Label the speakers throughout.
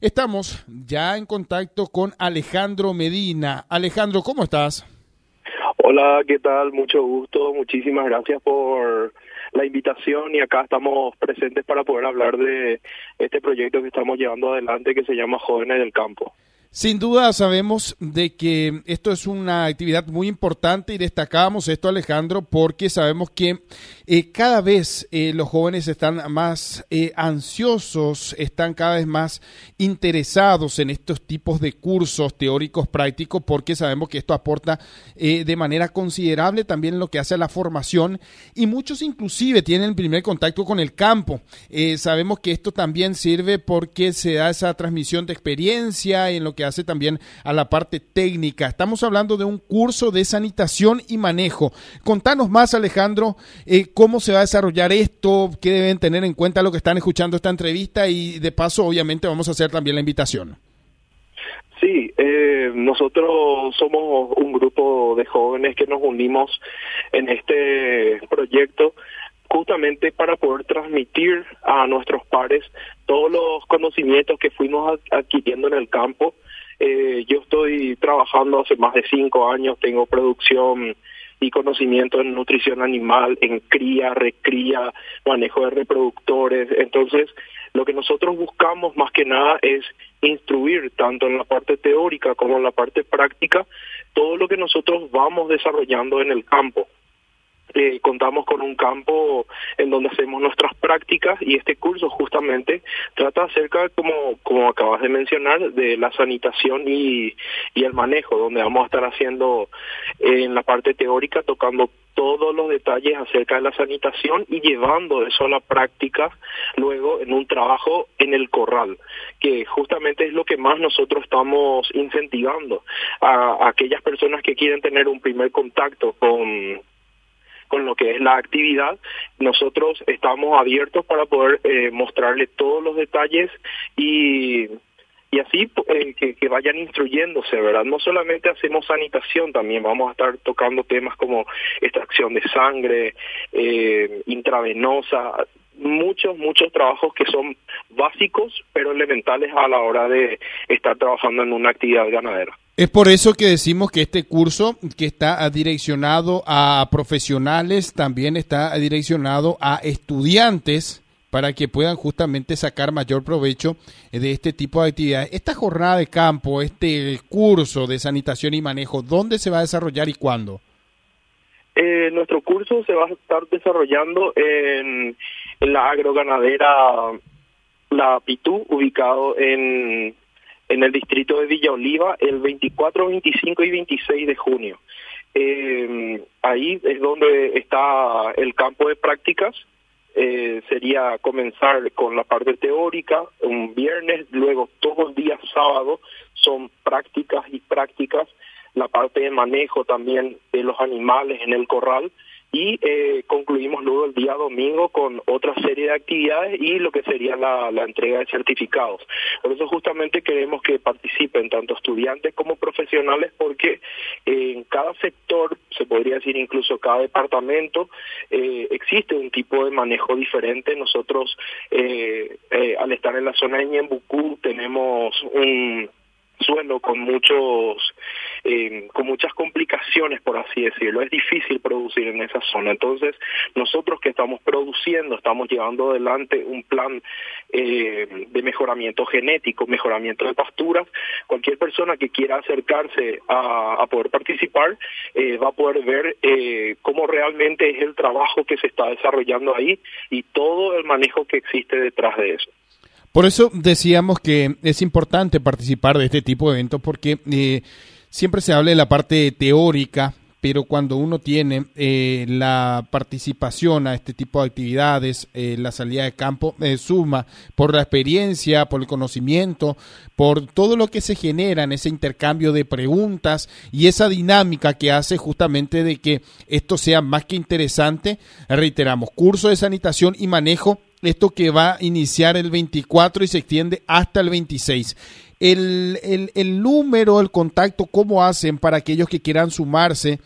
Speaker 1: Estamos ya en contacto con Alejandro Medina. Alejandro, ¿cómo estás?
Speaker 2: Hola, ¿qué tal? Mucho gusto. Muchísimas gracias por la invitación y acá estamos presentes para poder hablar de este proyecto que estamos llevando adelante que se llama Jóvenes del Campo.
Speaker 1: Sin duda sabemos de que esto es una actividad muy importante y destacamos esto, Alejandro, porque sabemos que eh, cada vez eh, los jóvenes están más eh, ansiosos, están cada vez más interesados en estos tipos de cursos teóricos prácticos, porque sabemos que esto aporta de manera considerable también lo que hace a la formación y muchos inclusive tienen el primer contacto con el campo. sabemos que esto también sirve porque se da esa transmisión de experiencia en lo que hace también a la parte técnica. Estamos hablando de un curso de sanitación y manejo. Contanos más, Alejandro, eh, cómo se va a desarrollar esto, qué deben tener en cuenta lo que están escuchando esta entrevista y de paso, obviamente, vamos a hacer también la invitación.
Speaker 2: Sí, eh, nosotros somos un grupo de jóvenes que nos unimos en este proyecto justamente para poder transmitir a nuestros pares todos los conocimientos que fuimos adquiriendo en el campo eh, yo estoy trabajando hace más de cinco años, tengo producción y conocimiento en nutrición animal, en cría, recría, manejo de reproductores. Entonces, lo que nosotros buscamos más que nada es instruir tanto en la parte teórica como en la parte práctica todo lo que nosotros vamos desarrollando en el campo. Eh, contamos con un campo en donde hacemos nuestras prácticas y este curso justamente trata acerca, como, como acabas de mencionar, de la sanitación y, y el manejo, donde vamos a estar haciendo eh, en la parte teórica, tocando todos los detalles acerca de la sanitación y llevando eso a la práctica luego en un trabajo en el corral, que justamente es lo que más nosotros estamos incentivando a aquellas personas que quieren tener un primer contacto con con lo que es la actividad, nosotros estamos abiertos para poder eh, mostrarle todos los detalles y y así eh, que, vayan instruyéndose, ¿verdad? No solamente hacemos sanitación, también vamos a estar tocando temas como extracción de sangre, eh, intravenosa, muchos, muchos trabajos que son básicos, pero elementales a la hora de estar trabajando en una actividad ganadera.
Speaker 1: Es por eso que decimos que este curso que está direccionado a profesionales también está direccionado a estudiantes para que puedan justamente sacar mayor provecho de este tipo de actividades. Esta jornada de campo, este curso de sanitación y manejo, ¿dónde se va a desarrollar y cuándo?
Speaker 2: Eh, nuestro curso se va a estar desarrollando en, la agroganadera La Pitú, ubicado en en el distrito de Villa Oliva el 24, 25 y 26 de junio. Eh, ahí es donde está el campo de prácticas. Eh, sería comenzar con la parte teórica un viernes, luego todo el día sábado son prácticas y prácticas, la parte de manejo también de los animales en el corral y eh, concluimos luego el día domingo con otra serie de actividades y lo que sería la, entrega de certificados. Por eso justamente queremos que participen tanto estudiantes como profesionales porque en cada sector, se podría decir incluso cada departamento, eh, existe un tipo de manejo diferente. Nosotros eh, al estar en la zona de Ñembucú tenemos un suelo con muchos eh, con muchas complicaciones por así decirlo. Es difícil producir en esa zona. Entonces nosotros que estamos produciendo estamos llevando adelante un plan eh, de mejoramiento genético mejoramiento de pasturas. Cualquier persona que quiera acercarse a, poder participar eh, va a poder ver cómo realmente es el trabajo que se está desarrollando ahí y todo el manejo que existe detrás de eso.
Speaker 1: Por eso decíamos que es importante participar de este tipo de eventos porque eh, siempre se habla de la parte teórica, pero cuando uno tiene eh, la participación a este tipo de actividades, eh, la salida de campo, suma por la experiencia, por el conocimiento, por todo lo que se genera en ese intercambio de preguntas y esa dinámica que hace justamente de que esto sea más que interesante. Reiteramos, curso de sanitación y manejo esto que va a iniciar el 24 y se extiende hasta el 26. El, el, el número, el contacto, ¿cómo hacen para aquellos que quieran sumarse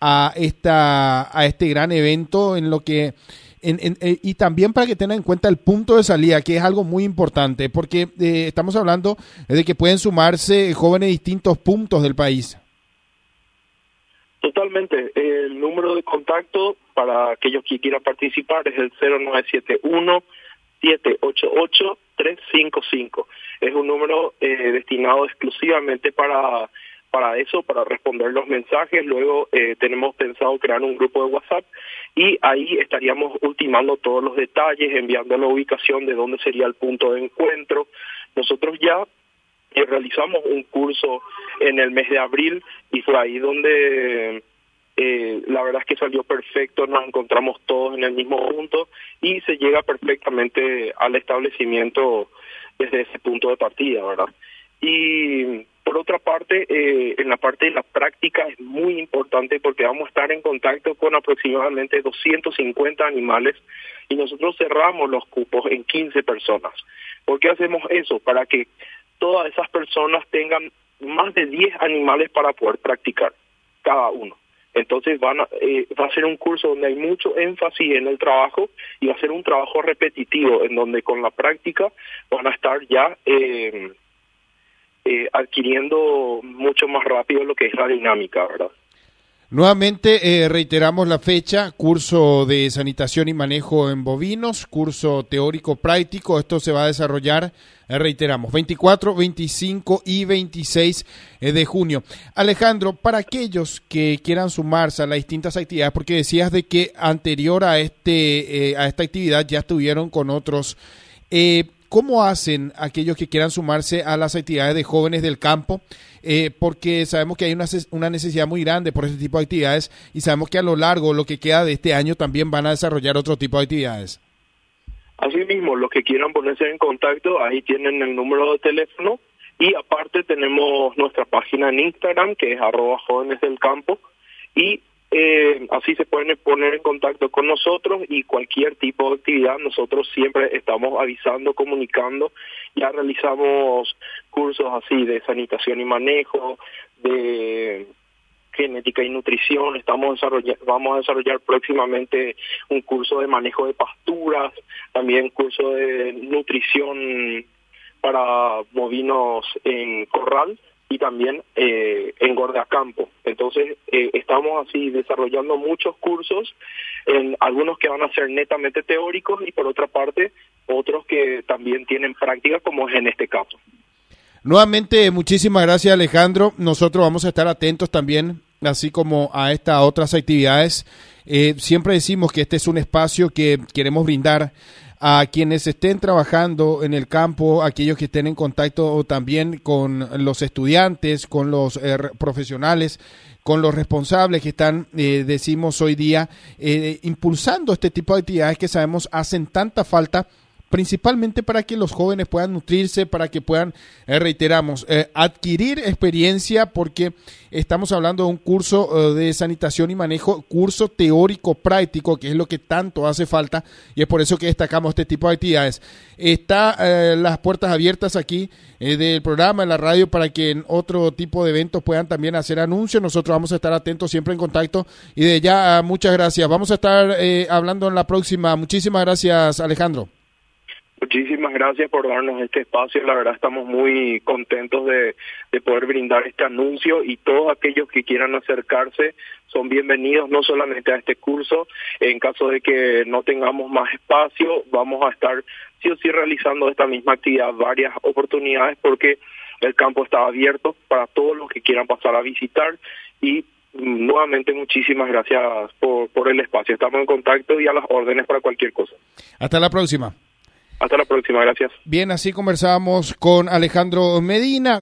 Speaker 1: a, esta, a este gran evento en lo que eh, y también para que tengan en cuenta el punto de salida, que es algo muy importante, porque eh, estamos hablando de que pueden sumarse jóvenes de distintos puntos del país.
Speaker 2: Totalmente. El número de contacto para aquellos que quieran participar es el 0971 788 355. Es un número eh, destinado exclusivamente para para eso, para responder los mensajes. Luego eh, tenemos pensado crear un grupo de WhatsApp y ahí estaríamos ultimando todos los detalles, enviando la ubicación de dónde sería el punto de encuentro. Nosotros ya eh, realizamos un curso en el mes de abril y fue ahí donde eh, la verdad es que salió perfecto, nos encontramos todos en el mismo punto y se llega perfectamente al establecimiento desde ese punto de partida, ¿verdad? Y por otra parte, eh, en la parte de la práctica es muy importante porque vamos a estar en contacto con aproximadamente 250 animales y nosotros cerramos los cupos en 15 personas. ¿Por qué hacemos eso? Para que todas esas personas tengan más de 10 animales para poder practicar, cada uno. Entonces van eh, va a ser un curso donde hay mucho énfasis en el trabajo y va a ser un trabajo repetitivo en donde con la práctica van a estar ya eh, eh, adquiriendo mucho más rápido lo que es la dinámica, ¿verdad?
Speaker 1: Nuevamente eh, reiteramos la fecha, curso de sanitación y manejo en bovinos, curso teórico práctico, esto se va a desarrollar, eh, reiteramos, 24, 25 y 26 de junio. Alejandro, para aquellos que quieran sumarse a las distintas actividades, porque decías de que anterior a, este, a esta actividad ya estuvieron con otros, eh, ¿Cómo hacen aquellos que quieran sumarse a las actividades de jóvenes del campo? Eh, porque sabemos que hay una, una, necesidad muy grande por este tipo de actividades y sabemos que a lo largo, lo que queda de este año, también van a desarrollar otro tipo de actividades.
Speaker 2: Asimismo, los que quieran ponerse en contacto, ahí tienen el número de teléfono y aparte tenemos nuestra página en Instagram que es arroba jóvenes del campo y eh, así se pueden poner en contacto con nosotros y cualquier tipo de actividad nosotros siempre estamos avisando, comunicando, ya realizamos cursos así de sanitación y manejo, de genética y nutrición, estamos vamos a desarrollar próximamente un curso de manejo de pasturas, también curso de nutrición para bovinos en corral y también eh, en campo Entonces, eh, estamos así desarrollando muchos cursos, en algunos que van a ser netamente teóricos y por otra parte, otros que también tienen práctica, como es en este caso.
Speaker 1: Nuevamente, muchísimas gracias Alejandro. Nosotros vamos a estar atentos también, así como a estas otras actividades. Eh, siempre decimos que este es un espacio que queremos brindar a quienes estén trabajando en el campo, aquellos que estén en contacto también con los estudiantes, con los eh, profesionales, con los responsables que están, eh, decimos hoy día, eh, impulsando este tipo de actividades que sabemos hacen tanta falta principalmente para que los jóvenes puedan nutrirse, para que puedan, eh, reiteramos, eh, adquirir experiencia, porque estamos hablando de un curso eh, de sanitación y manejo, curso teórico práctico, que es lo que tanto hace falta, y es por eso que destacamos este tipo de actividades. Está las puertas abiertas aquí del programa, en la radio, para que en otro tipo de eventos puedan también hacer anuncios. Nosotros vamos a estar atentos siempre en contacto, y de ya, muchas gracias. Vamos a estar hablando en la próxima. Muchísimas gracias, Alejandro.
Speaker 2: Muchísimas gracias por darnos este espacio. La verdad estamos muy contentos de, poder brindar este anuncio y todos aquellos que quieran acercarse son bienvenidos no solamente a este curso. En caso de que no tengamos más espacio, vamos a estar sí o sí realizando esta misma actividad varias oportunidades porque el campo está abierto para todos los que quieran pasar a visitar y nuevamente muchísimas gracias por, por el espacio. Estamos en contacto y a las órdenes para cualquier cosa.
Speaker 1: Hasta la próxima.
Speaker 2: Hasta la próxima, gracias.
Speaker 1: Bien, así conversábamos con Alejandro Medina.